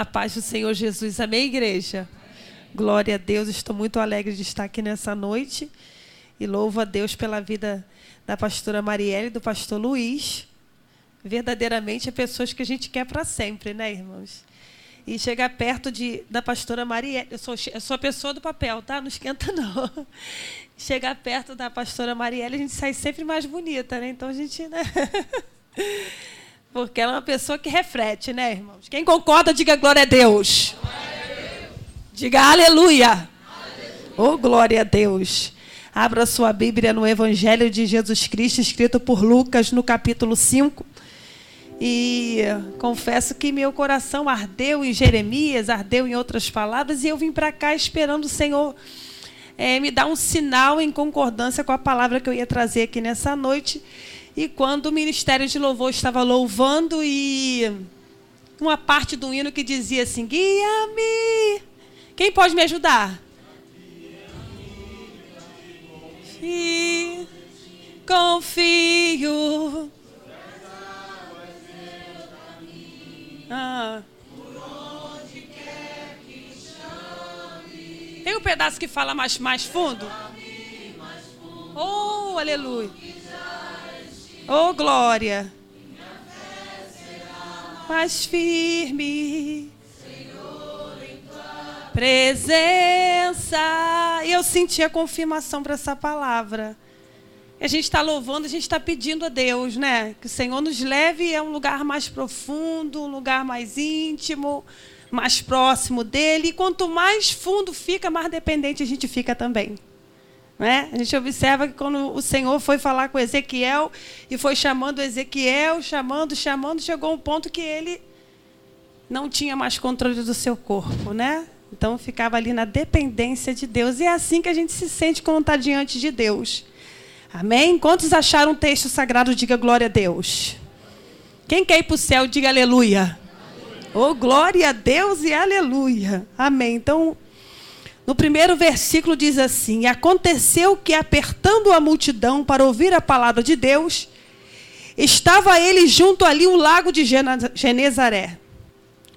A paz do Senhor Jesus. Amém, igreja? Glória a Deus. Estou muito alegre de estar aqui nessa noite. E louvo a Deus pela vida da pastora Marielle e do pastor Luiz. Verdadeiramente é pessoas que a gente quer para sempre, né, irmãos? E chegar perto de, da pastora Marielle. Eu sou, eu sou a pessoa do papel, tá? Não esquenta, não. Chegar perto da pastora Marielle, a gente sai sempre mais bonita, né? Então a gente. Né? Porque ela é uma pessoa que reflete, né, irmãos? Quem concorda, diga glória a Deus. Diga aleluia. Oh, glória a Deus. Abra sua Bíblia no Evangelho de Jesus Cristo, escrito por Lucas, no capítulo 5. E confesso que meu coração ardeu em Jeremias, ardeu em outras palavras, e eu vim para cá esperando o Senhor é, me dar um sinal em concordância com a palavra que eu ia trazer aqui nessa noite. E quando o ministério de louvor estava louvando e uma parte do hino que dizia assim: Guia-me. Quem pode me ajudar? E confio. Ah. Tem um pedaço que fala mais, mais fundo? Oh, aleluia. Oh, glória. Mais firme. Presença. E eu senti a confirmação para essa palavra. A gente está louvando, a gente está pedindo a Deus, né? Que o Senhor nos leve a um lugar mais profundo, um lugar mais íntimo, mais próximo dele. E quanto mais fundo fica, mais dependente a gente fica também. Né? A gente observa que quando o Senhor foi falar com Ezequiel e foi chamando Ezequiel, chamando, chamando, chegou um ponto que ele não tinha mais controle do seu corpo, né? Então ficava ali na dependência de Deus. E é assim que a gente se sente quando está diante de Deus. Amém? Quantos acharam um texto sagrado? Diga glória a Deus. Quem quer ir para o céu, diga aleluia. Oh, glória a Deus e aleluia. Amém. Então, no primeiro versículo diz assim: Aconteceu que, apertando a multidão para ouvir a palavra de Deus, estava ele junto ali o lago de Genezaré.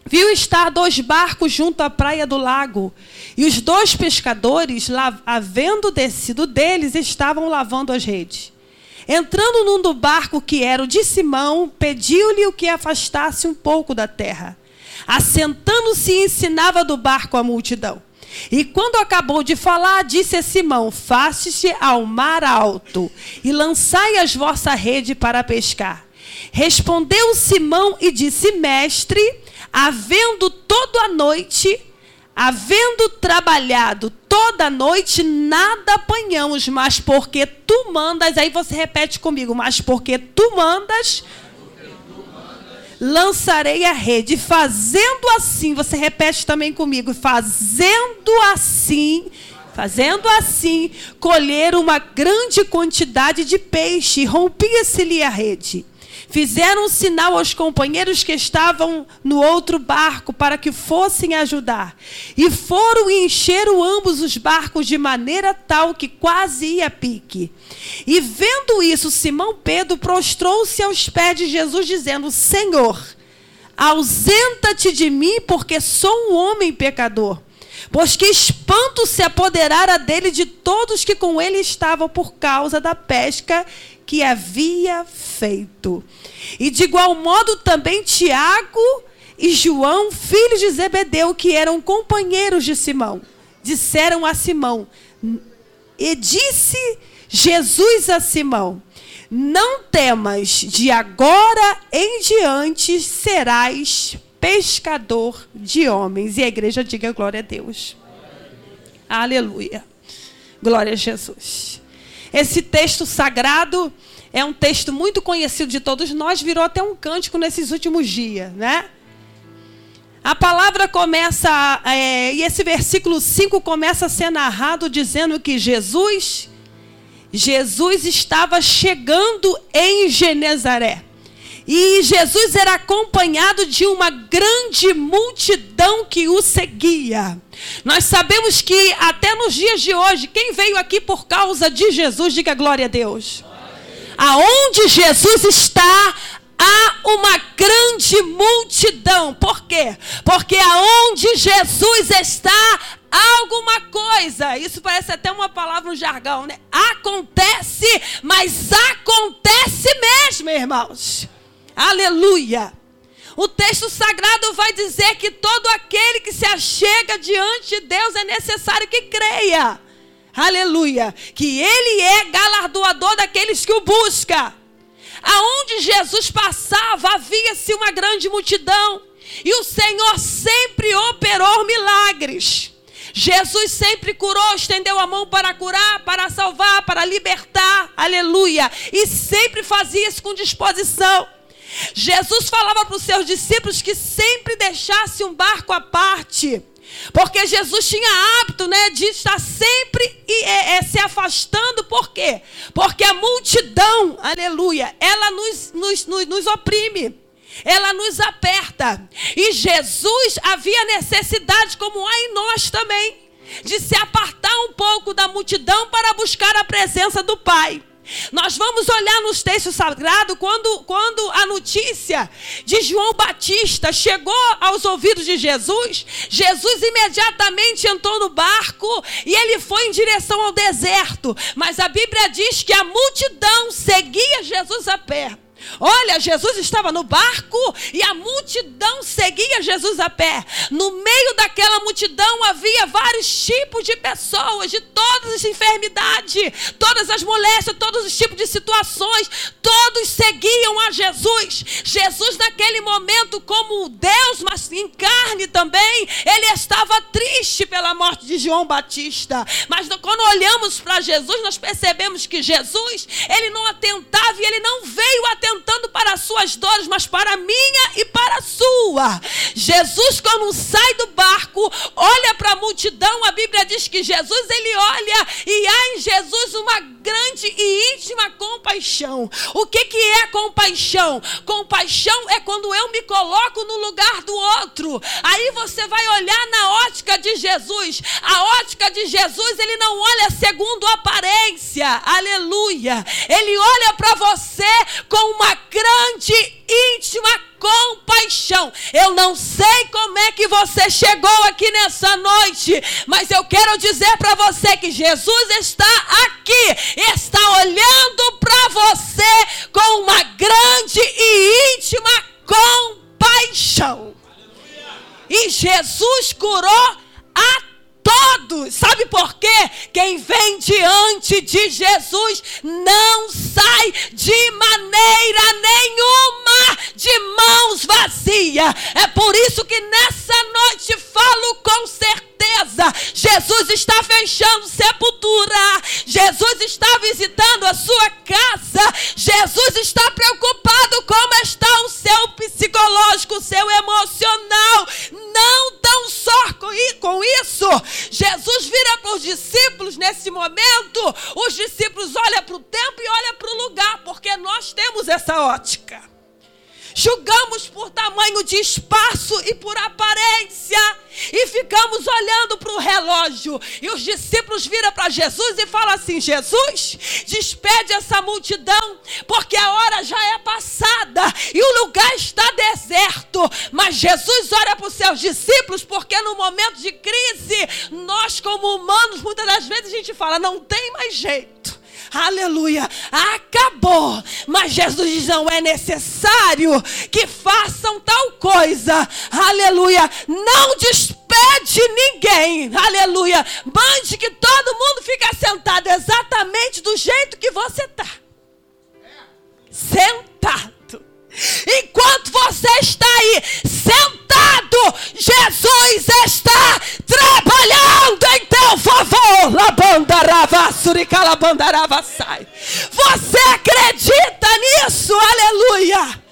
Viu estar dois barcos junto à praia do lago, e os dois pescadores, havendo descido deles, estavam lavando as redes. Entrando num do barco que era o de Simão, pediu-lhe o que afastasse um pouco da terra. Assentando-se, ensinava do barco a multidão. E quando acabou de falar, disse a Simão: Faste-se ao mar alto e lançai as vossa rede para pescar. Respondeu Simão e disse: Mestre, havendo toda a noite, havendo trabalhado toda a noite, nada apanhamos, mas porque tu mandas, aí você repete comigo, mas porque tu mandas, lançarei a rede. Fazendo assim, você repete também comigo, fazendo assim, fazendo assim, colher uma grande quantidade de peixe, rompia-se-lhe a rede. Fizeram um sinal aos companheiros que estavam no outro barco para que fossem ajudar. E foram e encheram ambos os barcos de maneira tal que quase ia pique. E vendo isso, Simão Pedro prostrou-se aos pés de Jesus, dizendo: Senhor, ausenta-te de mim, porque sou um homem pecador. Pois que espanto se apoderara dele de todos que com ele estavam por causa da pesca que havia feito. E de igual modo também Tiago e João, filhos de Zebedeu, que eram companheiros de Simão, disseram a Simão: E disse Jesus a Simão: Não temas, de agora em diante serás pescador de homens. E a igreja diga glória a Deus. Aleluia. Glória a Jesus. Esse texto sagrado é um texto muito conhecido de todos nós, virou até um cântico nesses últimos dias, né? A palavra começa, é, e esse versículo 5 começa a ser narrado dizendo que Jesus, Jesus estava chegando em Genezaré. E Jesus era acompanhado de uma grande multidão que o seguia. Nós sabemos que até nos dias de hoje, quem veio aqui por causa de Jesus, diga glória a Deus. Aonde Jesus está, há uma grande multidão. Por quê? Porque aonde Jesus está, alguma coisa. Isso parece até uma palavra no jargão, né? Acontece, mas acontece mesmo, irmãos. Aleluia. O texto sagrado vai dizer que todo aquele que se achega diante de Deus é necessário que creia. Aleluia. Que ele é galardoador daqueles que o buscam. Aonde Jesus passava, havia-se uma grande multidão. E o Senhor sempre operou milagres. Jesus sempre curou, estendeu a mão para curar, para salvar, para libertar. Aleluia. E sempre fazia isso com disposição. Jesus falava para os seus discípulos que sempre deixasse um barco à parte. Porque Jesus tinha hábito né, de estar sempre e, é, é, se afastando, por quê? Porque a multidão, aleluia, ela nos, nos, nos, nos oprime ela nos aperta. E Jesus havia necessidade, como há em nós também, de se apartar um pouco da multidão para buscar a presença do Pai. Nós vamos olhar nos textos sagrados quando, quando a notícia de João Batista chegou aos ouvidos de Jesus. Jesus imediatamente entrou no barco e ele foi em direção ao deserto. Mas a Bíblia diz que a multidão seguia Jesus a pé. Olha, Jesus estava no barco e a multidão seguia Jesus a pé. No meio daquela multidão havia vários tipos de pessoas, de todas as enfermidades, todas as moléstias, todos os tipos de situações. Todos seguiam a Jesus. Jesus, naquele momento, como Deus, mas em carne também, ele estava triste pela morte de João Batista. Mas quando olhamos para Jesus, nós percebemos que Jesus, ele não atentava e ele não veio atentar para as suas dores, mas para a minha e para a sua. Jesus, quando sai do barco, olha para a multidão, a Bíblia diz que Jesus, ele olha e há em Jesus uma grande e íntima compaixão. O que, que é compaixão? Compaixão é quando eu me coloco no lugar do outro. Aí você vai olhar na ótica de Jesus. A ótica de Jesus, ele não olha segundo aparência. Aleluia. Ele olha para você com uma grande, íntima compaixão. Eu não sei como é que você chegou aqui nessa noite, mas eu quero dizer para você que Jesus está aqui, está olhando para você com uma grande e íntima compaixão. E Jesus curou a todos. Sabe por quê? Quem vem diante de Jesus não sai de maneira nenhuma de mãos vazias. É por isso que nessa noite falo com certeza Jesus está fechando sepultura. Jesus está visitando a sua casa. Jesus está preocupado como está o seu psicológico, o seu emocional. Não tão só com isso. Jesus vira para os discípulos nesse momento. Os discípulos olham para o tempo e olham para o lugar, porque nós temos essa ótica. Julgamos por tamanho de espaço e por aparência. E ficamos olhando para o relógio. E os discípulos viram para Jesus e falam assim: Jesus, despede essa multidão, porque a hora já é passada e o lugar está deserto. Mas Jesus olha para os seus discípulos, porque no momento de crise, nós, como humanos, muitas das vezes a gente fala: não tem mais jeito aleluia, acabou. Mas Jesus diz: não é necessário que façam tal coisa, aleluia. Não despede ninguém, aleluia. Mande que todo mundo fique sentado exatamente do jeito que você está. Sentado. Enquanto você está aí sentado, Jesus está trabalhando em teu favor. Você acredita nisso? Aleluia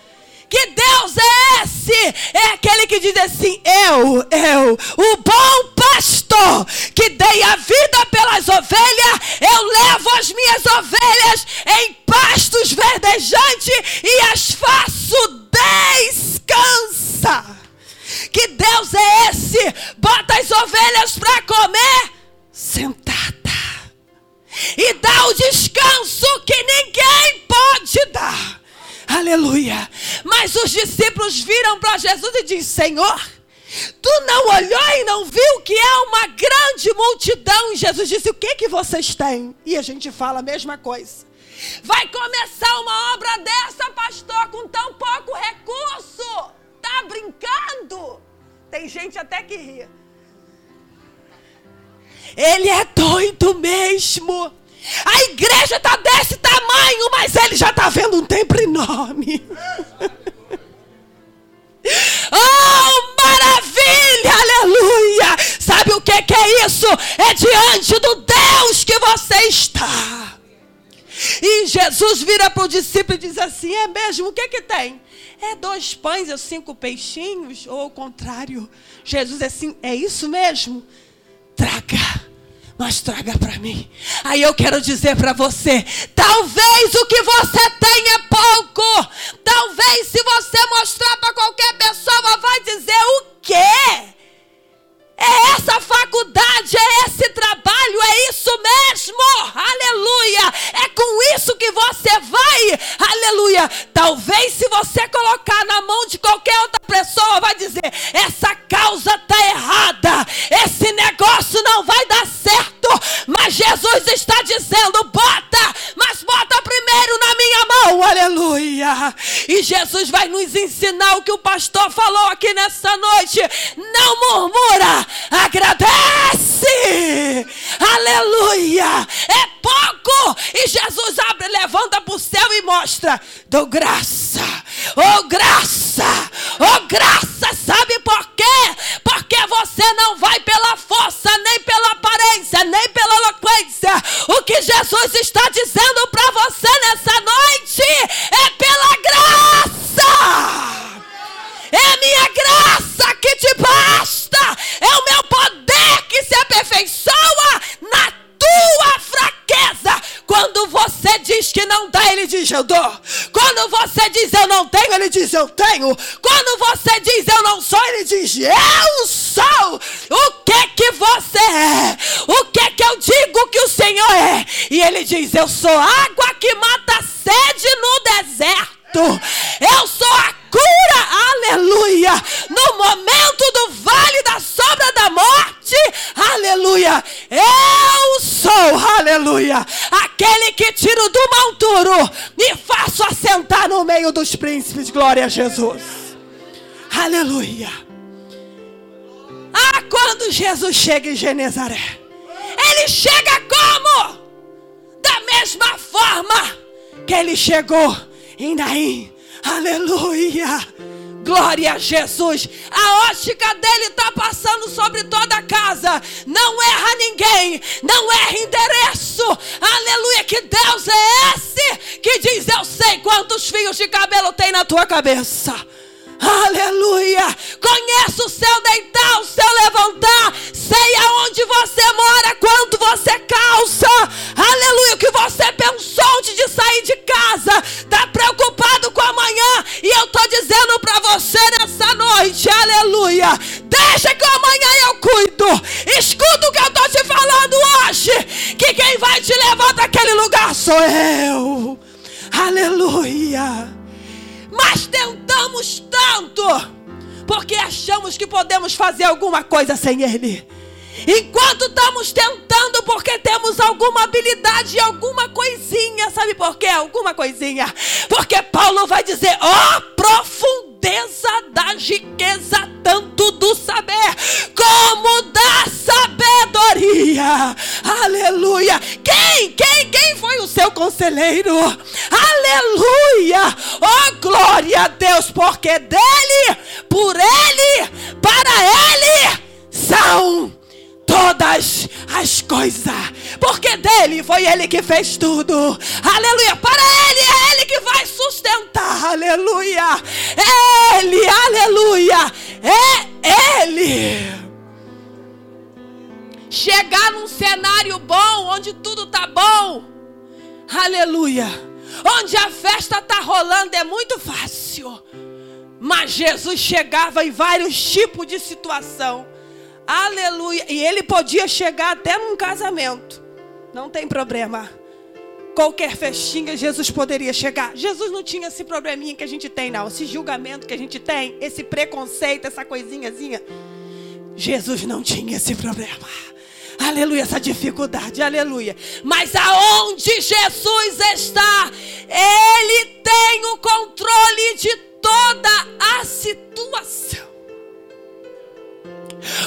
que Deus é esse? É aquele que diz assim: Eu, eu, o bom pastor que dei a vida pelas ovelhas, eu levo as minhas ovelhas em pastos verdejantes e as faço descansar. Que Deus é esse? Bota as ovelhas para comer sentada e dá o descanso que ninguém pode dar. Aleluia. Mas os discípulos viram para Jesus e dizem: Senhor, tu não olhou e não viu que é uma grande multidão? E Jesus disse: O que, que vocês têm? E a gente fala a mesma coisa. Vai começar uma obra dessa, pastor, com tão pouco recurso. Tá brincando? Tem gente até que ri. Ele é doido mesmo. A igreja está desse tamanho, mas ele já está vendo um templo enorme. oh, maravilha, aleluia! Sabe o que, que é isso? É diante do Deus que você está. E Jesus vira para o discípulo e diz assim: É mesmo? O que, que tem? É dois pães e cinco peixinhos? Ou o contrário? Jesus é assim: É isso mesmo? Traga mas traga para mim. Aí eu quero dizer para você: talvez o que você tem é pouco. Talvez se você mostrar para qualquer pessoa, vai dizer o quê? É essa faculdade, é esse trabalho, é isso mesmo. Aleluia. É com isso que você vai. Aleluia. Talvez se você colocar na mão de qualquer outra pessoa, vai dizer: essa causa está errada. Esse negócio não vai dar certo. Mas Jesus está dizendo: bota, mas bota primeiro na minha mão. Aleluia. E Jesus vai nos ensinar o que o pastor falou aqui nessa noite. Não murmura agradece. Aleluia. É pouco. E Jesus abre, levanta para o céu e mostra: dou graça. Oh, graça. Oh, graça. Sabe por quê? Porque você não vai pela força, nem pela nem pela eloquência. O que Jesus está dizendo para você nessa noite é pela graça. É minha graça que te basta. É o meu poder que se aperfeiçoa na tua fraqueza. Quando você diz que não dá, ele diz eu dou. Quando você diz eu não tenho, ele diz eu tenho. Quando você diz eu não sou, ele diz eu sou. O que que você é? O que que eu digo que o Senhor é? E ele diz eu sou água que mata a sede no deserto. Eu sou a cura, aleluia. No momento do vale da sombra da morte, aleluia. Eu sou, aleluia, aquele que tiro do monturo e faço assentar no meio dos príncipes. Glória a Jesus. Aleluia. Ah, quando Jesus chega em Genezaré, ele chega como? Da mesma forma que ele chegou em Naim. Aleluia. Glória a Jesus. A ótica dele está passando sobre toda a casa. Não erra ninguém. Não erra endereço. Aleluia. Que Deus é esse que diz: Eu sei quantos fios de cabelo tem na tua cabeça. Aleluia. Conheço o seu deitar, o seu levantar. Sei aonde você mora, quanto você calça. Aleluia. O que você pensou antes de sair de casa. Está preocupado com amanhã. E eu estou dizendo para você nessa noite. Aleluia. Deixa que amanhã eu cuido. Escuta o que eu estou te falando hoje. Que quem vai te levar daquele lugar sou eu. Aleluia mas tentamos tanto, porque achamos que podemos fazer alguma coisa sem Ele. Enquanto estamos tentando, porque temos alguma habilidade, alguma coisinha, sabe por quê? Alguma coisinha. Porque Paulo vai dizer: ó, oh, profundeza da riqueza, tanto do saber como da sabedoria. Aleluia. Quem, quem, quem foi o seu conselheiro? Aleluia. Oh, glória a Deus, porque dele, por ele, para ele são todas as coisas. Porque dele foi ele que fez tudo. Aleluia. Para ele é ele que vai sustentar. Aleluia. Ele, aleluia. É ele. Chegar num cenário bom, onde tudo tá bom. Aleluia. Onde a festa tá rolando é muito fácil. Mas Jesus chegava em vários tipos de situação. Aleluia. E ele podia chegar até num casamento. Não tem problema. qualquer festinha Jesus poderia chegar. Jesus não tinha esse probleminha que a gente tem, não. Esse julgamento que a gente tem, esse preconceito, essa coisinhazinha. Jesus não tinha esse problema. Aleluia, essa dificuldade, aleluia. Mas aonde Jesus está, Ele tem o controle de toda a situação.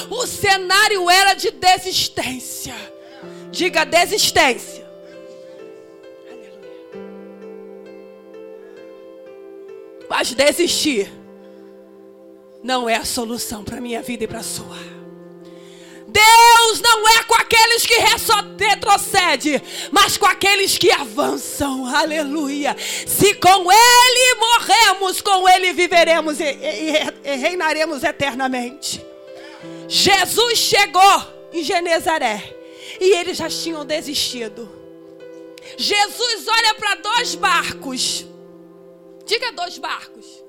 O cenário era de desistência. Diga desistência. Aleluia. Mas desistir não é a solução para minha vida e para a sua. Deus não é com aqueles que retrocedem, mas com aqueles que avançam. Aleluia. Se com Ele morremos, com Ele viveremos e, e, e reinaremos eternamente. Jesus chegou em Genezaré e eles já tinham desistido. Jesus olha para dois barcos. Diga dois barcos.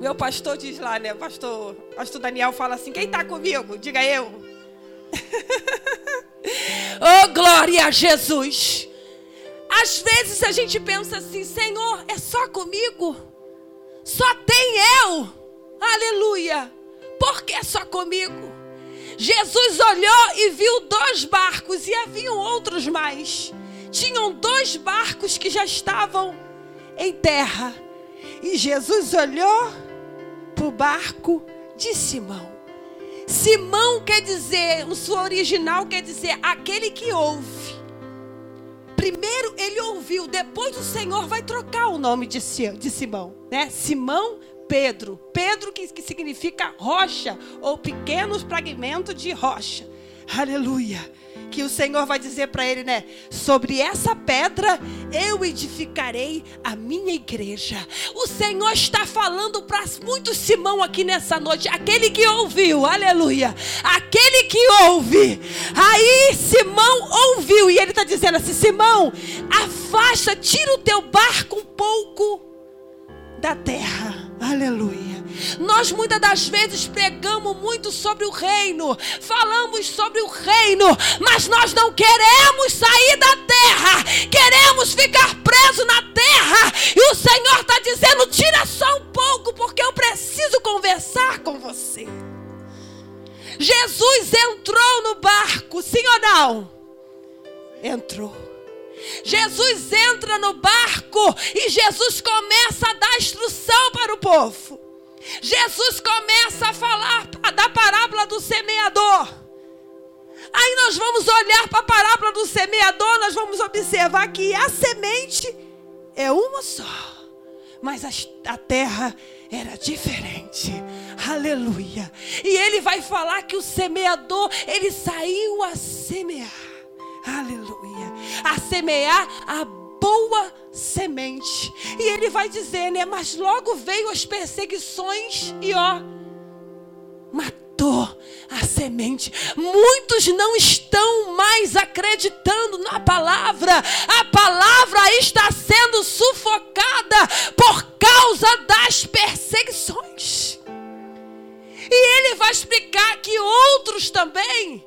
Meu pastor diz lá, né? Pastor, pastor Daniel fala assim: quem está comigo? Diga eu. oh, glória a Jesus. Às vezes a gente pensa assim: Senhor, é só comigo? Só tem eu? Aleluia. Por que só comigo? Jesus olhou e viu dois barcos e haviam outros mais. Tinham dois barcos que já estavam em terra. E Jesus olhou para o barco de Simão. Simão quer dizer, o seu original quer dizer aquele que ouve. Primeiro ele ouviu, depois o Senhor vai trocar o nome de, de Simão, né? Simão Pedro. Pedro que, que significa rocha ou pequenos fragmentos de rocha. Aleluia que o Senhor vai dizer para ele, né? Sobre essa pedra eu edificarei a minha igreja. O Senhor está falando para muito Simão aqui nessa noite, aquele que ouviu, aleluia. Aquele que ouve. Aí Simão ouviu e ele está dizendo assim: Simão, afasta, tira o teu barco um pouco da terra. Aleluia. Nós muitas das vezes pregamos muito sobre o reino, falamos sobre o reino, mas nós não queremos sair da terra, queremos ficar preso na terra. E o Senhor está dizendo: tira só um pouco, porque eu preciso conversar com você. Jesus entrou no barco, sim ou não? Entrou. Jesus entra no barco e Jesus começa a dar instrução para o povo. Jesus começa a falar da parábola do semeador. Aí nós vamos olhar para a parábola do semeador, nós vamos observar que a semente é uma só, mas a, terra era diferente. Aleluia. E ele vai falar que o semeador, ele saiu a semear. Aleluia. A semear a boa semente. E ele vai dizer, né? Mas logo veio as perseguições e ó, matou a semente. Muitos não estão mais acreditando na palavra. A palavra está sendo sufocada por causa das perseguições. E ele vai explicar que outros também,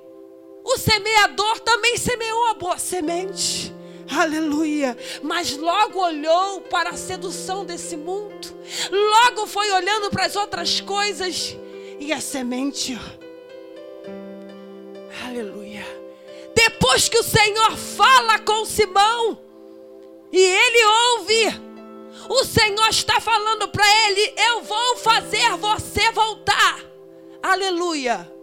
o semeador também semeou a boa semente. Aleluia. Mas logo olhou para a sedução desse mundo. Logo foi olhando para as outras coisas. E a semente. Aleluia. Depois que o Senhor fala com Simão. E ele ouve. O Senhor está falando para ele: Eu vou fazer você voltar. Aleluia.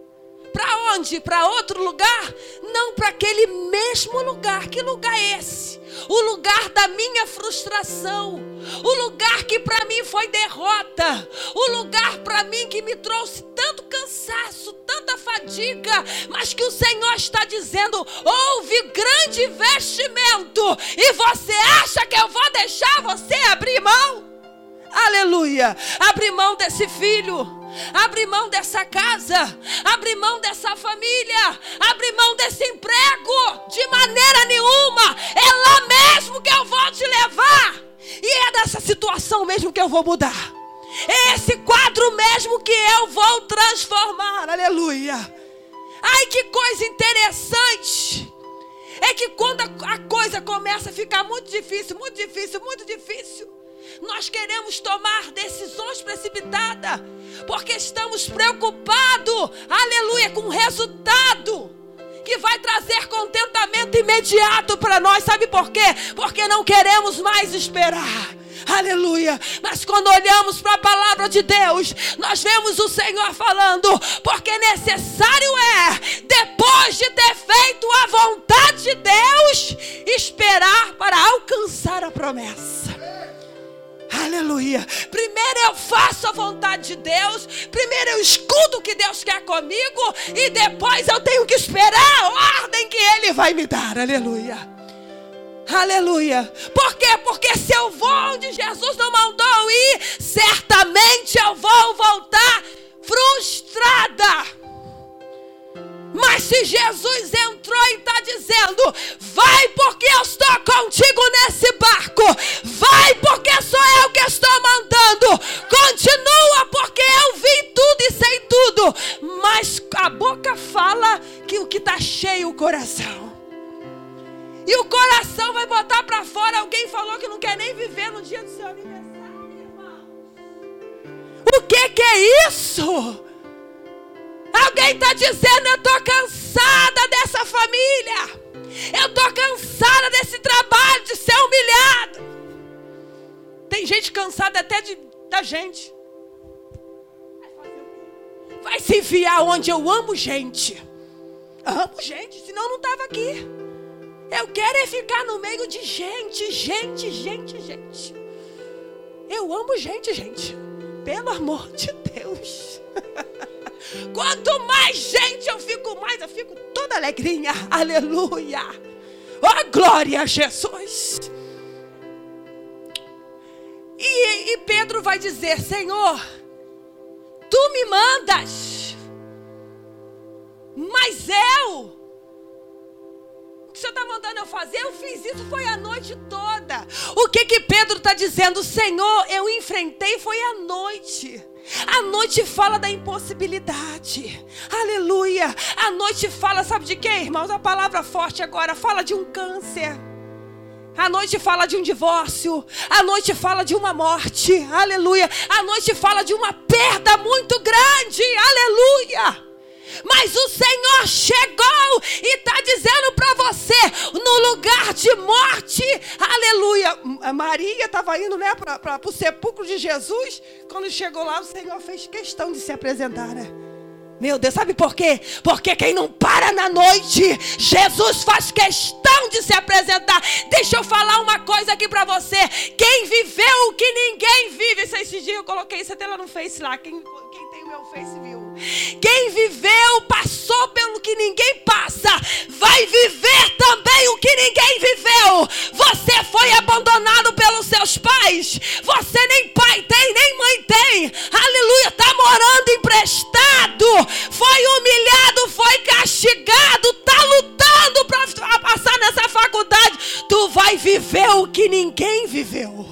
Para onde? Para outro lugar? Não para aquele mesmo lugar. Que lugar é esse? O lugar da minha frustração. O lugar que para mim foi derrota. O lugar para mim que me trouxe tanto cansaço, tanta fadiga. Mas que o Senhor está dizendo: houve grande investimento. E você acha que eu vou deixar você abrir mão? Aleluia! Abrir mão desse filho Abre mão dessa casa, abre mão dessa família, abre mão desse emprego, de maneira nenhuma. É lá mesmo que eu vou te levar, e é dessa situação mesmo que eu vou mudar. É esse quadro mesmo que eu vou transformar. Aleluia. Ai, que coisa interessante. é que quando a coisa começa a ficar muito difícil, muito difícil, muito difícil, nós queremos tomar decisões precipitadas, porque estamos preocupados, aleluia, com o resultado que vai trazer contentamento imediato para nós. Sabe por quê? Porque não queremos mais esperar. Aleluia. Mas quando olhamos para a palavra de Deus, nós vemos o Senhor falando, porque necessário é, depois de ter feito a vontade de Deus, esperar para alcançar a promessa. Aleluia. Primeiro eu faço a vontade de Deus. Primeiro eu escuto o que Deus quer comigo. E depois eu tenho que esperar a ordem que Ele vai me dar. Aleluia. Aleluia. Por quê? Porque se eu vou onde Jesus não mandou ir, certamente eu vou voltar frustrada. Mas se Jesus entrou e está dizendo: Vai porque eu estou contigo nesse barco, vai porque sou eu que estou mandando, continua porque eu vi tudo e sei tudo. Mas a boca fala que o que está cheio o coração. E o coração vai botar para fora. Alguém falou que não quer nem viver no dia do seu aniversário, irmão. O que, que é isso? Alguém está dizendo: Eu estou cansada dessa família. Eu estou cansada desse trabalho de ser humilhado. Tem gente cansada até de, da gente. Vai se enfiar onde eu amo gente. Amo gente, senão não estava aqui. Eu quero é ficar no meio de gente, gente, gente, gente. Eu amo gente, gente. Pelo amor de Deus. Quanto mais gente eu fico mais, eu fico toda alegrinha. Aleluia. Oh, glória a Jesus. E, e Pedro vai dizer: Senhor, tu me mandas, mas eu o que o Senhor está mandando eu fazer? Eu fiz isso, foi a noite toda. O que que Pedro está dizendo? Senhor, eu enfrentei, foi a noite. A noite fala da impossibilidade. Aleluia. A noite fala, sabe de quê, irmãos? A palavra forte agora fala de um câncer. A noite fala de um divórcio. A noite fala de uma morte. Aleluia. A noite fala de uma perda muito grande. Aleluia. Mas o Senhor chegou e está dizendo para você, no lugar de morte, aleluia. Maria estava indo né, para o sepulcro de Jesus. Quando chegou lá, o Senhor fez questão de se apresentar, né? Meu Deus, sabe por quê? Porque quem não para na noite, Jesus faz questão de se apresentar. Deixa eu falar uma coisa aqui para você. Quem viveu o que ninguém vive. Esses dias eu coloquei isso até lá no Face lá. Quem, quem tem o meu Face viu. Quem viveu, passou pelo que ninguém passa, vai viver também o que ninguém viveu. Você foi abandonado pelos seus pais. Você nem pai tem, nem mãe tem. Aleluia, está morando emprestado. Foi humilhado, foi castigado, está lutando para passar nessa faculdade. Tu vai viver o que ninguém viveu.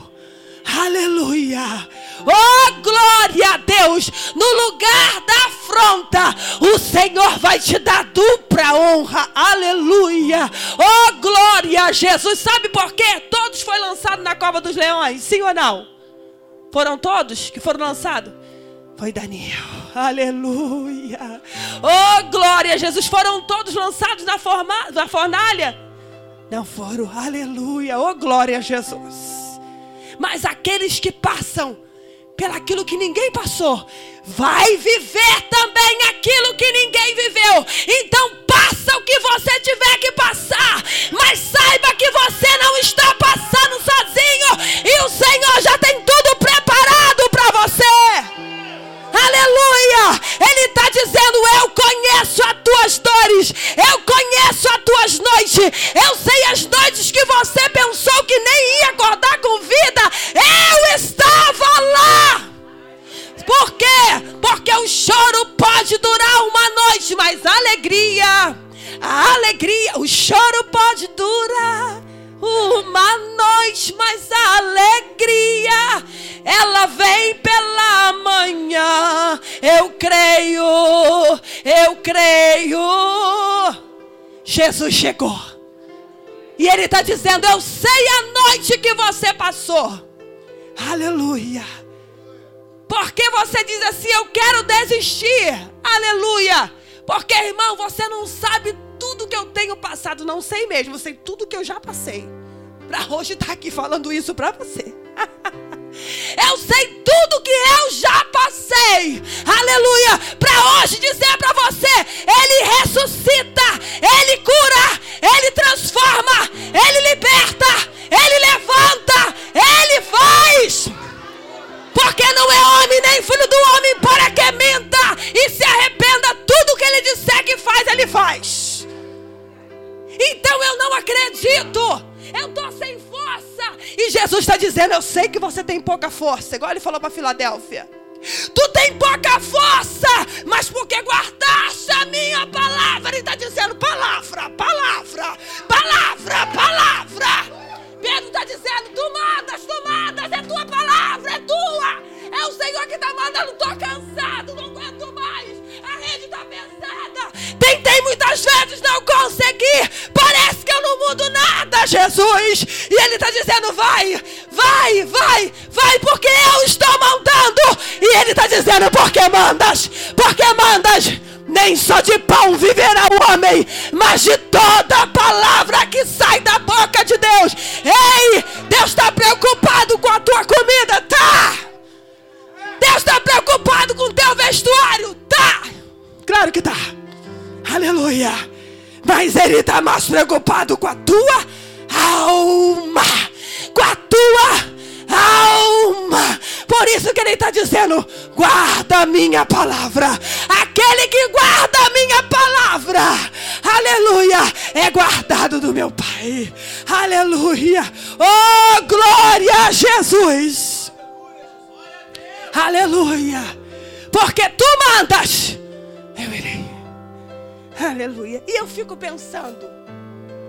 Aleluia. Oh, glória a Deus! No lugar da afronta, o Senhor vai te dar dupla honra. Aleluia! Oh, glória a Jesus! Sabe por quê? Todos foram lançados na cova dos leões, sim ou não? Foram todos que foram lançados? Foi Daniel. Aleluia! Oh, glória a Jesus! Foram todos lançados na, forma, na fornalha? Não foram. Aleluia! Oh, glória a Jesus! Mas aqueles que passam pelaquilo que ninguém passou, vai viver também aquilo que ninguém viveu. Então passa o que você tiver que passar, mas saiba que você não está passando sozinho e o Senhor já tem tudo preparado para você. Aleluia! Ele está dizendo: Eu conheço as tuas dores, eu conheço as tuas noites, eu sei as noites que você pensou que nem ia acordar com vida, eu estava choro pode durar uma noite, mas a alegria ela vem pela manhã. Eu creio, eu creio. Jesus chegou. E Ele está dizendo: Eu sei a noite que você passou. Aleluia. Porque você diz assim: Eu quero desistir. Aleluia. Porque, irmão, você não sabe que eu tenho passado. Não sei mesmo. Sei tudo que eu já passei. Para hoje estar tá aqui falando isso para você. Eu sei tudo que eu já passei. Aleluia. Para hoje dizer para você: Ele ressuscita, Ele cura, Ele transforma, Ele liberta, Ele levanta, Ele faz. Porque não é homem nem filho do homem para que minta e se arrependa. Tudo que ele disser que faz, ele faz. Então eu não acredito. Eu estou sem força. E Jesus está dizendo: Eu sei que você tem pouca força. Igual ele falou para Filadélfia. Tu tem pouca força, mas porque guardaste a minha palavra. Ele está dizendo: palavra, palavra, palavra, palavra. Pedro está dizendo: tu mandas, é tua palavra, é tua. É o Senhor que está mandando. Estou muitas vezes, não consegui. Parece que eu não mudo nada, Jesus. E Ele está dizendo: vai, vai, vai, vai, porque eu estou mandando. E Ele está dizendo: porque mandas, porque mandas. Nem só de pão viverá o homem, mas de toda palavra que sai da boca de Deus. Ei, Deus está preocupado com a tua comida, tá? Deus está preocupado com o teu vestuário, tá? Claro que tá. Aleluia. Mas Ele está mais preocupado com a tua alma, com a tua alma. Por isso que ele está dizendo: guarda a minha palavra. Aquele que guarda a minha palavra, aleluia, é guardado do meu Pai. Aleluia. Oh, glória a Jesus. Aleluia. Porque tu mandas. Aleluia. E eu fico pensando,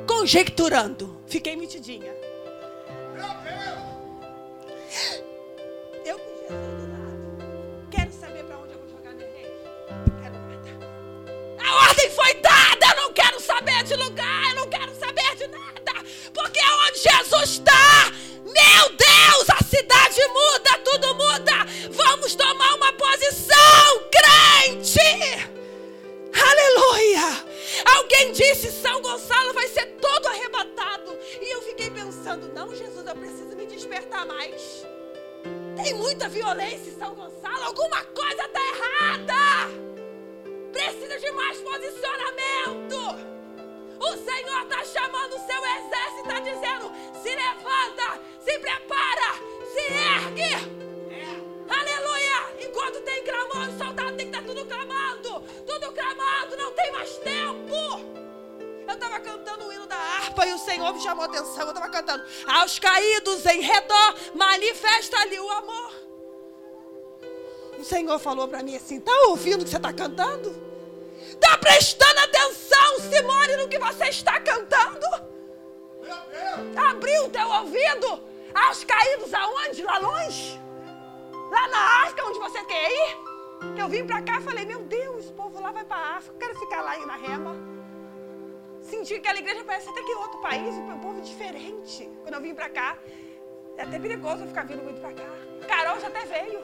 conjecturando. Fiquei metidinha. Eu com Jesus do lado. Quero saber para onde eu vou jogar minha rede. Quero nada. A ordem foi dada. Eu não quero saber de lugar. Eu não quero saber de nada. Porque onde Jesus está. Meu Deus, a cidade muda, tudo muda. Vamos tomar uma posição, crente. Aleluia! Alguém disse: São Gonçalo vai ser todo arrebatado. E eu fiquei pensando: Não, Jesus, eu preciso me despertar mais. Tem muita violência em São Gonçalo. Alguma coisa está errada. Precisa de mais posicionamento. O Senhor está chamando o seu exército, está dizendo: se levanta, se prepara, se ergue. Aleluia! Enquanto tem clamor, o soldado tem que estar tá tudo clamando. Tudo clamando, não tem mais tempo. Eu estava cantando o hino da harpa e o Senhor me chamou a atenção. Eu estava cantando. Aos caídos em redor, manifesta ali o amor. O Senhor falou para mim assim: Está ouvindo o que você está cantando? Está prestando atenção, Simone, no que você está cantando? Abriu o teu ouvido aos caídos aonde? Lá longe? Lá na África, onde você quer ir? Que eu vim para cá e falei: Meu Deus, o povo lá vai para a África. Eu quero ficar lá na rema senti que aquela igreja parece até que outro país, um povo diferente. Quando eu vim pra cá, é até perigoso eu ficar vindo muito pra cá. Carol já até veio.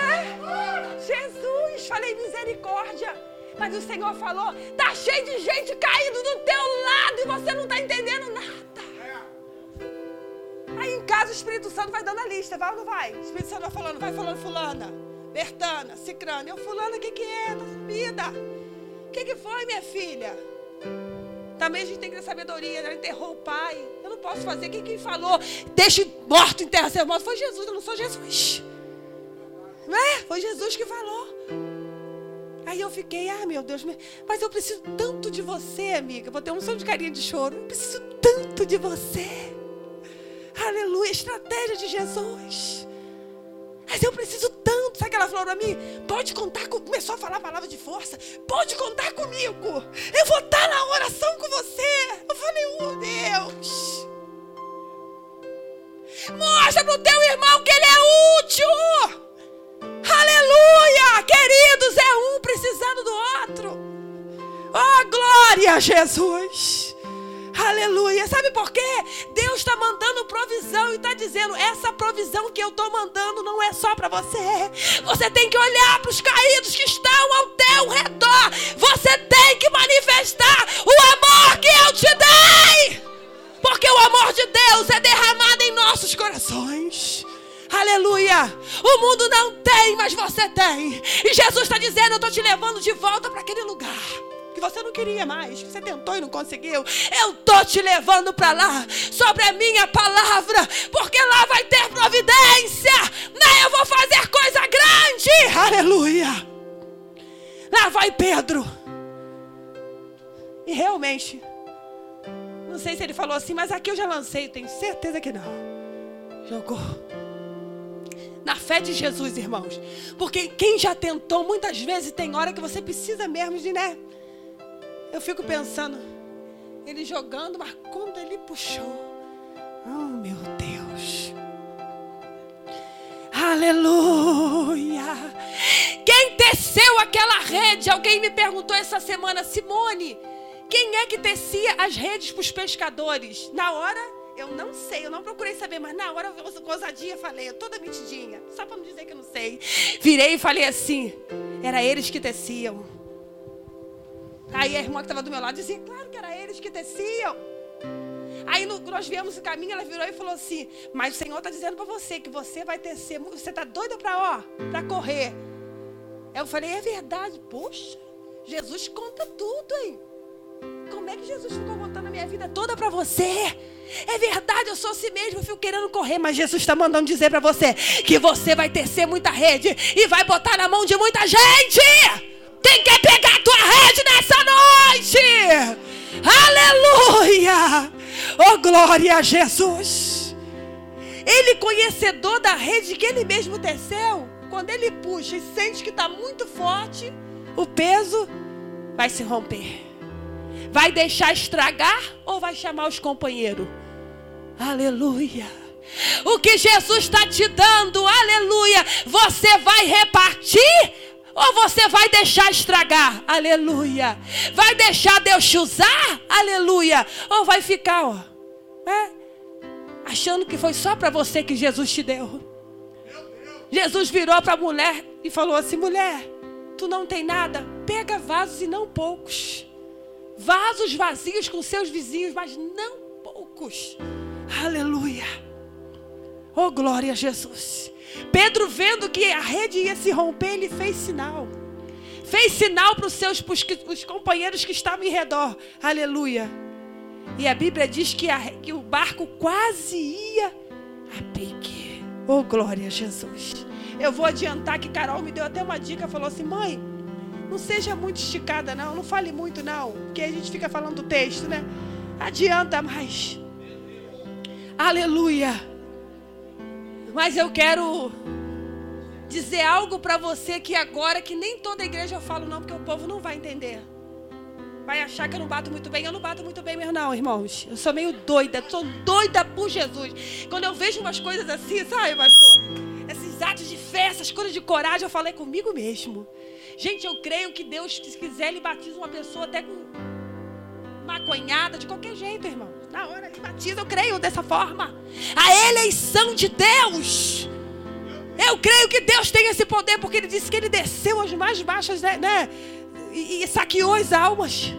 É? Jesus, falei misericórdia. Mas o Senhor falou: tá cheio de gente caindo do teu lado e você não tá entendendo nada. Casa o Espírito Santo vai dando a lista, vai ou não vai? O Espírito Santo vai falando, vai falando, fulana. Bertana, Cicrana. Eu, fulano, o que, que é? Tá sumida. O que, que foi, minha filha? Também a gente tem que ter sabedoria. Ela enterrou o pai. Eu não posso fazer. Quem, falou? Deixe morto enterrar seu morto. Foi Jesus, eu não sou Jesus. Não é? Foi Jesus que falou. Aí eu fiquei, ah, meu Deus, mas eu preciso tanto de você, amiga. Vou ter um som de carinha de choro. Eu preciso tanto de você. Aleluia, estratégia de Jesus. Mas eu preciso tanto. Sabe o que ela falou para mim? Pode contar comigo. Começou a falar a palavra de força. Pode contar comigo. Eu vou estar na oração com você. Eu falei, oh Deus. Mostra para o teu irmão que ele é útil. Aleluia! Queridos, é um precisando do outro. Oh, glória a Jesus. Aleluia. Sabe por quê? Deus está mandando provisão e está dizendo: essa provisão que eu estou mandando não é só para você. Você tem que olhar para os caídos que estão ao teu redor. Você tem que manifestar o amor que eu te dei. Porque o amor de Deus é derramado em nossos corações. Aleluia! O mundo não tem, mas você tem. E Jesus está dizendo: Eu estou te levando de volta para aquele lugar que você não queria mais, que você tentou e não conseguiu. Eu tô te levando para lá, sobre a minha palavra, porque lá vai ter providência. Né? Eu vou fazer coisa grande. Aleluia. Lá vai Pedro. E realmente, não sei se ele falou assim, mas aqui eu já lancei, tenho certeza que não. Jogou na fé de Jesus, irmãos. Porque quem já tentou, muitas vezes tem hora que você precisa mesmo de, né? Eu fico pensando, ele jogando, mas quando ele puxou, oh meu Deus. Aleluia! Quem teceu aquela rede? Alguém me perguntou essa semana, Simone, quem é que tecia as redes para os pescadores? Na hora, eu não sei, eu não procurei saber, mas na hora eu com falei, toda mentidinha, só para não dizer que eu não sei. Virei e falei assim: era eles que teciam. Aí a irmã que estava do meu lado dizia, claro que era eles que desciam. Aí no, nós viemos o caminho, ela virou e falou assim: Mas o Senhor está dizendo para você que você vai tecer. Você está doida para ó, para correr? Eu falei: É verdade. Poxa, Jesus conta tudo, hein? Como é que Jesus ficou contando a minha vida toda para você? É verdade, eu sou assim mesmo, eu fico querendo correr, mas Jesus está mandando dizer para você que você vai tecer muita rede e vai botar na mão de muita gente. Quem quer pegar a tua rede nessa noite? Aleluia! Oh, glória a Jesus! Ele, conhecedor da rede que ele mesmo teceu, quando ele puxa e sente que está muito forte, o peso vai se romper. Vai deixar estragar ou vai chamar os companheiros? Aleluia! O que Jesus está te dando, aleluia, você vai repartir ou você vai deixar estragar? Aleluia. Vai deixar Deus te usar? Aleluia. Ou vai ficar, ó, é, achando que foi só para você que Jesus te deu. Jesus virou para a mulher e falou assim: mulher, tu não tem nada, pega vasos e não poucos. Vasos vazios com seus vizinhos, mas não poucos. Aleluia. Oh, glória a Jesus. Pedro, vendo que a rede ia se romper, ele fez sinal. Fez sinal para os seus pros, os companheiros que estavam em redor. Aleluia. E a Bíblia diz que, a, que o barco quase ia a pique. Oh, glória a Jesus. Eu vou adiantar que Carol me deu até uma dica. Falou assim: mãe, não seja muito esticada, não. Não fale muito, não. Porque a gente fica falando do texto, né? Adianta mais. Aleluia. Mas eu quero dizer algo para você que agora, que nem toda igreja eu falo não, porque o povo não vai entender. Vai achar que eu não bato muito bem. Eu não bato muito bem mesmo, não, irmãos. Eu sou meio doida. Sou doida por Jesus. Quando eu vejo umas coisas assim, sabe, pastor? Esses atos de fé, essas coisas de coragem, eu falei comigo mesmo. Gente, eu creio que Deus, se quiser, Ele batiza uma pessoa até com maconhada, de qualquer jeito, irmão. Na hora de batismo, eu creio dessa forma. A eleição de Deus. Eu creio que Deus tem esse poder, porque Ele disse que Ele desceu às mais baixas, né? né e, e saqueou as almas.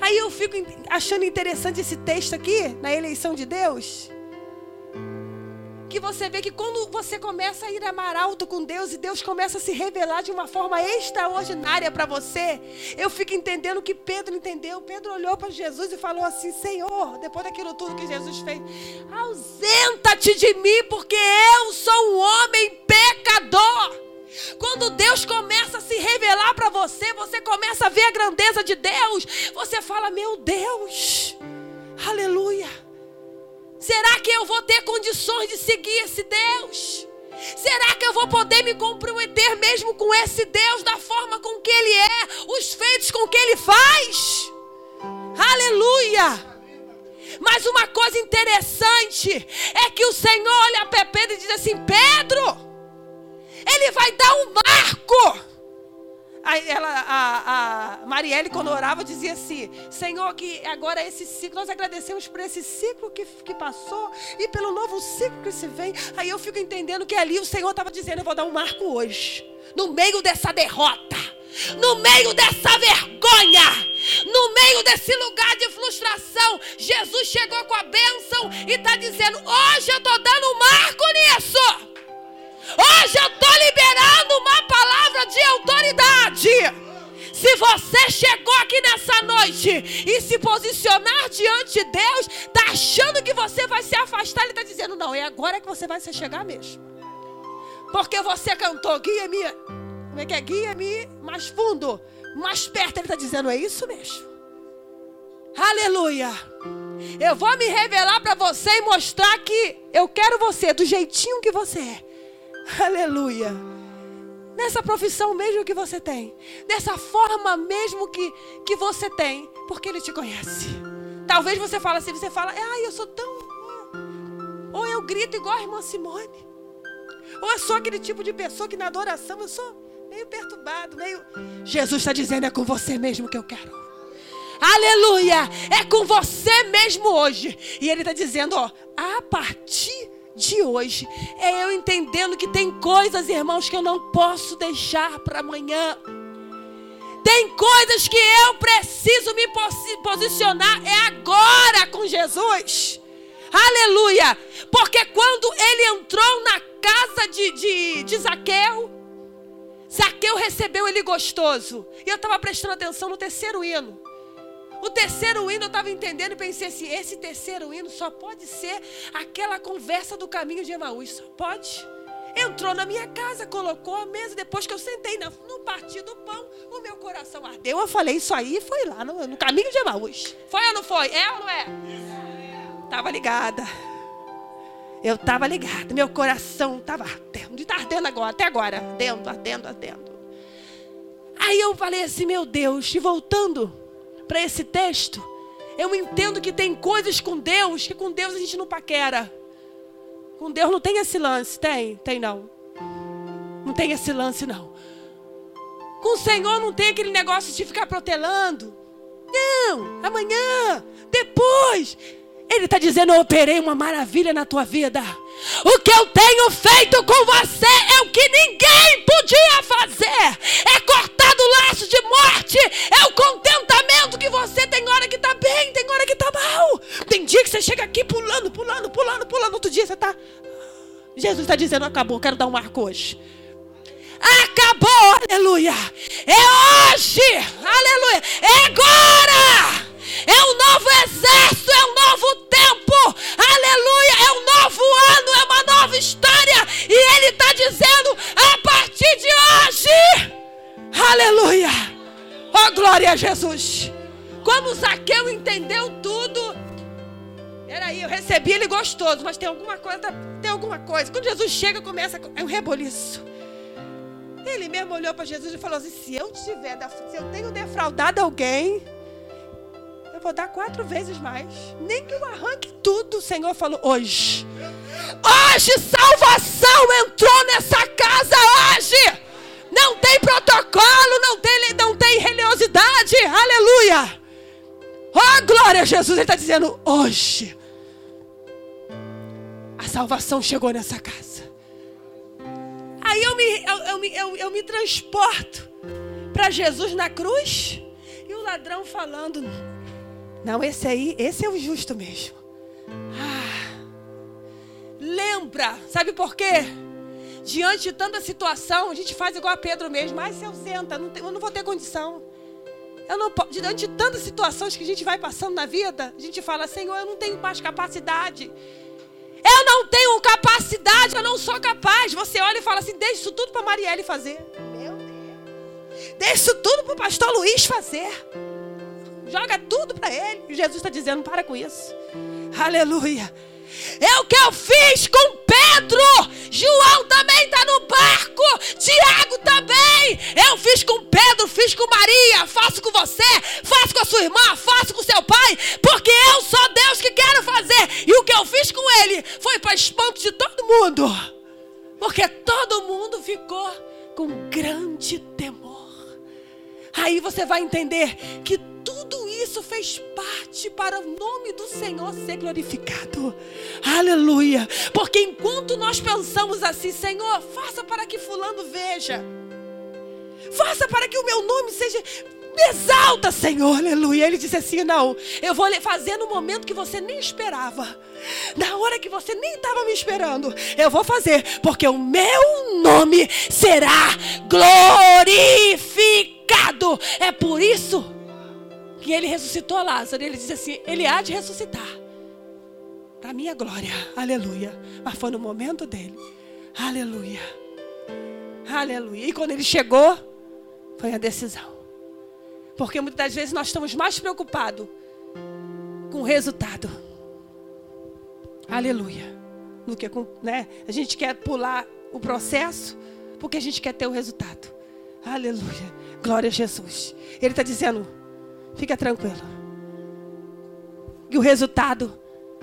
Aí eu fico achando interessante esse texto aqui, na eleição de Deus que você vê que quando você começa a ir amar alto com Deus e Deus começa a se revelar de uma forma extraordinária para você, eu fico entendendo que Pedro entendeu. Pedro olhou para Jesus e falou assim: Senhor, depois daquilo tudo que Jesus fez, ausenta-te de mim, porque eu sou um homem pecador. Quando Deus começa a se revelar para você, você começa a ver a grandeza de Deus, você fala: Meu Deus, aleluia. Será que eu vou ter condições de seguir esse Deus? Será que eu vou poder me comprometer mesmo com esse Deus da forma com que Ele é, os feitos com que Ele faz? Aleluia! Mas uma coisa interessante é que o Senhor olha para Pedro ela, a, a Marielle, quando orava, dizia assim: Senhor, que agora esse ciclo, nós agradecemos por esse ciclo que, que passou e pelo novo ciclo que se vem. Aí eu fico entendendo que ali o Senhor estava dizendo: Eu vou dar um marco hoje, no meio dessa derrota, no meio dessa vergonha, no meio desse lugar de frustração. Jesus chegou com a bênção e está dizendo: Hoje eu estou dando um marco nisso. Hoje eu estou liberando uma palavra de autoridade. Se você chegou aqui nessa noite e se posicionar diante de Deus, está achando que você vai se afastar, Ele está dizendo: não, é agora que você vai se chegar mesmo. Porque você cantou, guia-me, como é que é? Guia-me mais fundo, mais perto. Ele está dizendo: é isso mesmo. Aleluia. Eu vou me revelar para você e mostrar que eu quero você do jeitinho que você é. Aleluia. Nessa profissão mesmo que você tem. Dessa forma mesmo que, que você tem. Porque Ele te conhece. Talvez você fale assim, você fala, ai, eu sou tão. Ou eu grito igual a irmã Simone. Ou eu sou aquele tipo de pessoa que na adoração eu sou meio perturbado, meio. Jesus está dizendo, é com você mesmo que eu quero. Aleluia! É com você mesmo hoje. E Ele está dizendo, ó, a partir de hoje é eu entendendo que tem coisas, irmãos, que eu não posso deixar para amanhã. Tem coisas que eu preciso me posicionar é agora com Jesus. Aleluia! Porque quando ele entrou na casa de, de, de Zaqueu, Zaqueu recebeu ele gostoso. E eu estava prestando atenção no terceiro hino. O terceiro hino eu estava entendendo e pensei assim: esse terceiro hino só pode ser aquela conversa do caminho de Emaús. Só pode. Entrou na minha casa, colocou a mesa. Depois que eu sentei no, no partido do pão, o meu coração ardeu. Eu falei: Isso aí foi lá no, no caminho de Emaús. Foi ou não foi? É ou não é? Estava ligada. Eu estava ligada. Meu coração estava ardendo. Está ardendo agora, até agora. Ardendo, ardendo, ardendo. Aí eu falei assim: Meu Deus, e voltando para esse texto, eu entendo que tem coisas com Deus que com Deus a gente não paquera. Com Deus não tem esse lance. Tem? Tem não. Não tem esse lance, não. Com o Senhor não tem aquele negócio de ficar protelando. Não, amanhã, depois. Ele está dizendo: Eu operei uma maravilha na tua vida. O que eu tenho feito com você é o que ninguém podia fazer. É cortado o laço de morte. É o contentamento que você tem hora que está bem, tem hora que está mal. Tem dia que você chega aqui pulando, pulando, pulando, pulando. Outro dia você está. Jesus está dizendo: Acabou, quero dar um marco hoje. Acabou, aleluia. É hoje, aleluia. É agora. É um novo exército, é um novo tempo, aleluia, é um novo ano, é uma nova história, e Ele está dizendo: a partir de hoje, aleluia, oh glória a Jesus. Quando Zaqueu entendeu tudo, Peraí, eu recebi ele gostoso, mas tem alguma coisa, tem alguma coisa. Quando Jesus chega, começa é um reboliço. Ele mesmo olhou para Jesus e falou assim: se eu tiver, se eu tenho defraudado alguém, eu vou dar quatro vezes mais. Nem que eu arranque tudo, o Senhor falou hoje. Hoje salvação entrou nessa casa hoje. Não tem protocolo, não tem, não tem religiosidade. Aleluia. Oh, glória a Jesus. Ele está dizendo hoje. A salvação chegou nessa casa. Aí eu me, eu, eu, eu, eu me transporto para Jesus na cruz. E o ladrão falando, não, esse aí, esse é o justo mesmo. Ah, lembra, sabe por quê? Diante de tanta situação, a gente faz igual a Pedro mesmo. Mas se eu senta, não tem, eu não vou ter condição. Eu não, diante de tantas situações que a gente vai passando na vida, a gente fala, Senhor, eu não tenho mais capacidade. Eu não tenho capacidade, eu não sou capaz. Você olha e fala assim: deixa isso tudo para Marielle fazer. Meu Deus. Deixa isso tudo para o pastor Luiz fazer. Joga tudo para ele. E Jesus está dizendo: para com isso. Aleluia. É o que eu fiz com Pedro. João também está no barco. Tiago também. Eu fiz com Pedro, fiz com Maria. Faço com você, faço com a sua irmã, faço com seu pai. Porque eu sou Deus que quero fazer. E o que eu fiz com ele foi para espanto de todo mundo. Porque todo mundo ficou com grande temor. Aí você vai entender que tudo isso fez parte para o nome do Senhor ser glorificado. Aleluia. Porque enquanto nós pensamos assim, Senhor, faça para que Fulano veja. Faça para que o meu nome seja. Me exalta, Senhor, aleluia. Ele disse assim: Não, eu vou fazer no momento que você nem esperava, na hora que você nem estava me esperando. Eu vou fazer, porque o meu nome será glorificado. É por isso que ele ressuscitou Lázaro. Ele disse assim: Ele há de ressuscitar, para minha glória, aleluia. Mas foi no momento dele, aleluia, aleluia. E quando ele chegou, foi a decisão. Porque muitas das vezes nós estamos mais preocupados com o resultado. Aleluia. Do que com, né? A gente quer pular o processo porque a gente quer ter o resultado. Aleluia. Glória a Jesus. Ele está dizendo: fica tranquilo. E o resultado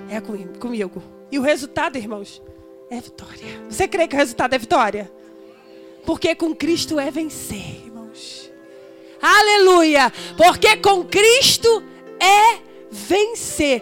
é comigo. E o resultado, irmãos, é vitória. Você crê que o resultado é vitória? Porque com Cristo é vencer. Aleluia! Porque com Cristo é vencer